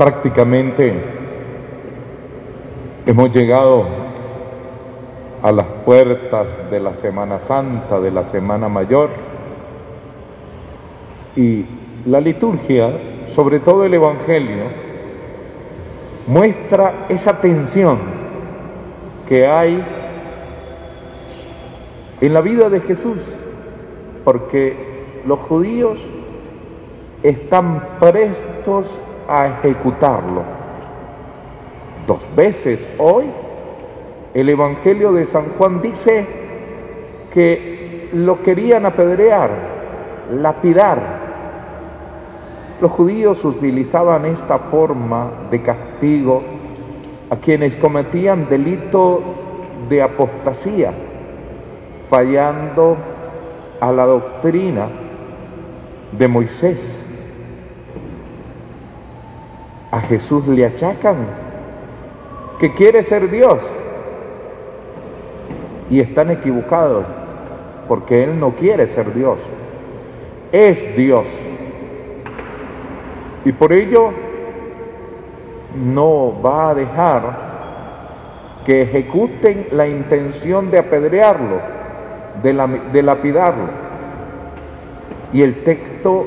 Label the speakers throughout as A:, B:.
A: Prácticamente hemos llegado a las puertas de la Semana Santa, de la Semana Mayor, y la liturgia, sobre todo el Evangelio, muestra esa tensión que hay en la vida de Jesús, porque los judíos están prestos a ejecutarlo. Dos veces hoy el Evangelio de San Juan dice que lo querían apedrear, lapidar. Los judíos utilizaban esta forma de castigo a quienes cometían delito de apostasía, fallando a la doctrina de Moisés. A Jesús le achacan que quiere ser Dios. Y están equivocados porque Él no quiere ser Dios. Es Dios. Y por ello no va a dejar que ejecuten la intención de apedrearlo, de, lapidarlo. Y el texto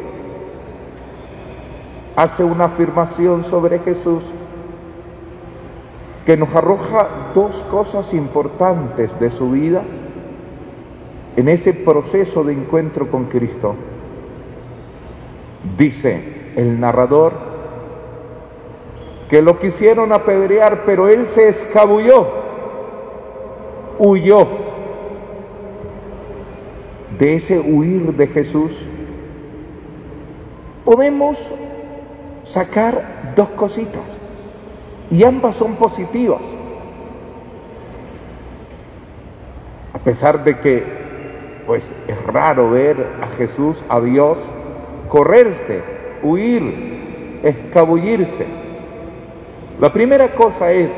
A: hace una afirmación sobre Jesús que nos arroja dos cosas importantes de su vida en ese proceso de encuentro con Cristo. Dice el narrador que lo quisieron apedrear, pero él se escabulló, huyó. De ese huir de Jesús, podemos sacar dos cositas y ambas son positivas. A pesar de que pues es raro ver a Jesús, a Dios, correrse, huir, escabullirse. La primera cosa es,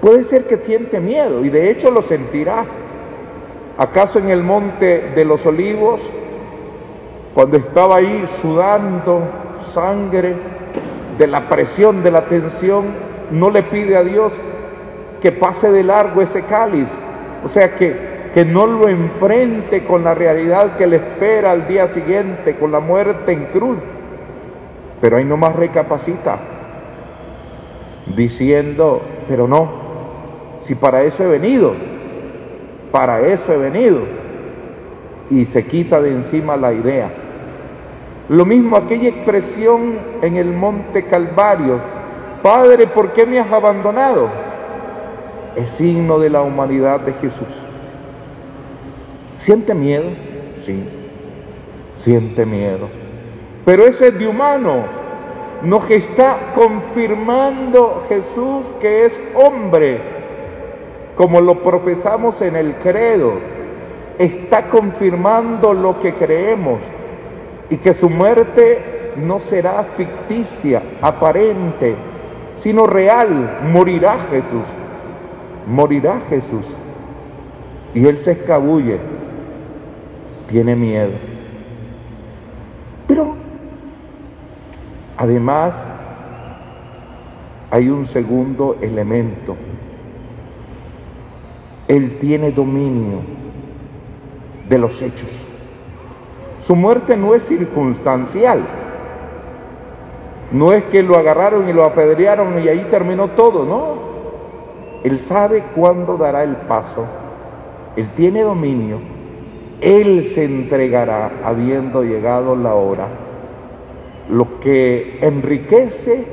A: puede ser que siente miedo y de hecho lo sentirá. ¿Acaso en el monte de los olivos, cuando estaba ahí sudando, sangre, de la presión, de la tensión, no le pide a Dios que pase de largo ese cáliz. O sea, que, que no lo enfrente con la realidad que le espera al día siguiente, con la muerte en cruz. Pero ahí nomás recapacita, diciendo, pero no, si para eso he venido, para eso he venido. Y se quita de encima la idea lo mismo aquella expresión en el monte Calvario, Padre, ¿por qué me has abandonado? Es signo de la humanidad de Jesús. ¿Siente miedo? Sí, siente miedo. Pero eso es de humano. Nos está confirmando Jesús que es hombre, como lo profesamos en el credo. Está confirmando lo que creemos y que su muerte no será ficticia, aparente, sino real. Morirá Jesús, morirá Jesús. Y él se escabulle, tiene miedo. Pero además hay un segundo elemento. Él tiene dominio de los hechos. Su muerte no es circunstancial. No es que lo agarraron y lo apedrearon y ahí terminó todo, no. Él sabe cuándo dará el paso. Él tiene dominio. Él se entregará habiendo llegado la hora. Lo que enriquece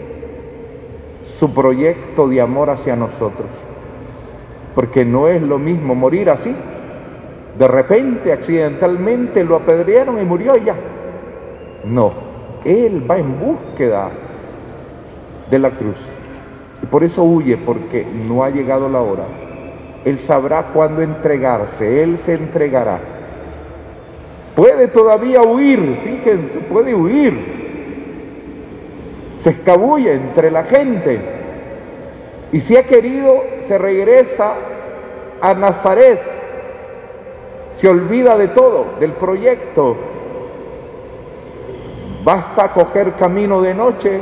A: su proyecto de amor hacia nosotros. Porque no es lo mismo morir así de repente, accidentalmente, lo apedrearon y murió y ya. No, él va en búsqueda de la cruz. Y por eso huye, porque no ha llegado la hora. Él sabrá cuándo entregarse, Él se entregará. Puede todavía huir, fíjense, puede huir. Se escabulle entre la gente. Y si ha querido, se regresa a Nazaret, se olvida de todo, del proyecto. Basta coger camino de noche,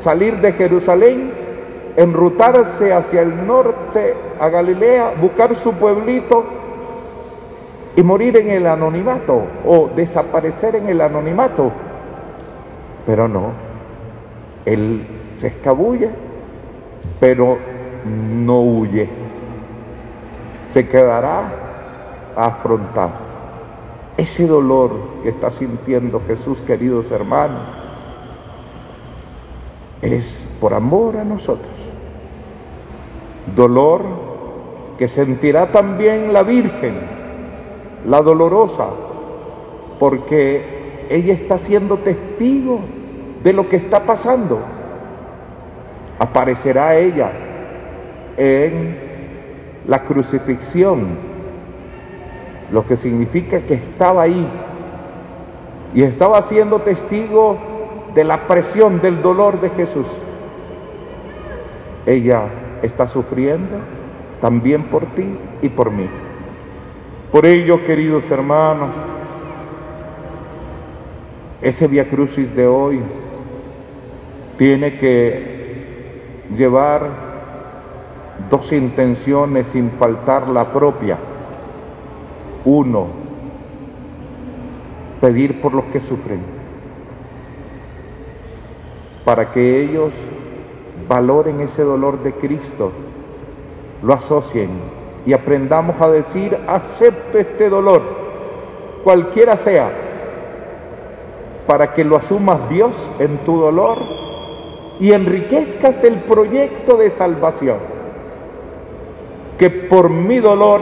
A: salir de Jerusalén, enrutarse hacia el norte a Galilea, buscar su pueblito y morir en el anonimato o desaparecer en el anonimato. Pero no, él se escabulle, pero no huye. Se quedará afrontar ese dolor que está sintiendo Jesús, queridos hermanos. Es por amor a nosotros. Dolor que sentirá también la Virgen, la dolorosa, porque ella está siendo testigo de lo que está pasando. Aparecerá ella en la crucifixión, lo que significa que estaba ahí y estaba siendo testigo de la presión, del dolor de Jesús. Ella está sufriendo también por ti y por mí. Por ello, queridos hermanos, ese Via Crucis de hoy tiene que llevar dos intenciones sin faltar la propia. Uno, pedir por los que sufren, para que ellos valoren ese dolor de Cristo, lo asocien y aprendamos a decir, acepto este dolor, cualquiera sea, para que lo asumas Dios en tu dolor y enriquezcas el proyecto de salvación. Que por mi dolor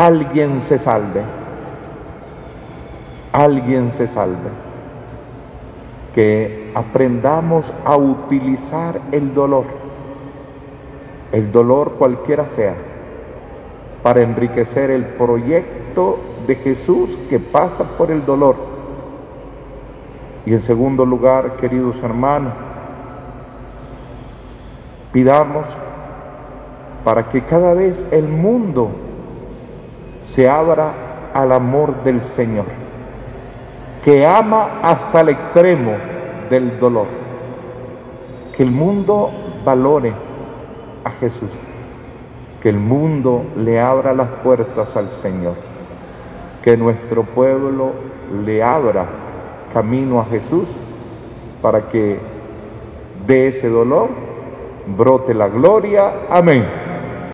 A: alguien se salve. Alguien se salve. Que aprendamos a utilizar el dolor, el dolor cualquiera sea, para enriquecer el proyecto de Jesús que pasa por el dolor y en segundo lugar, queridos hermanos, pidamos para que cada vez el mundo se abra al amor del Señor, que ama hasta el extremo del dolor, que el mundo valore a Jesús, que el mundo le abra las puertas al Señor, que nuestro pueblo le abra camino a Jesús para que de ese dolor brote la gloria. Amén.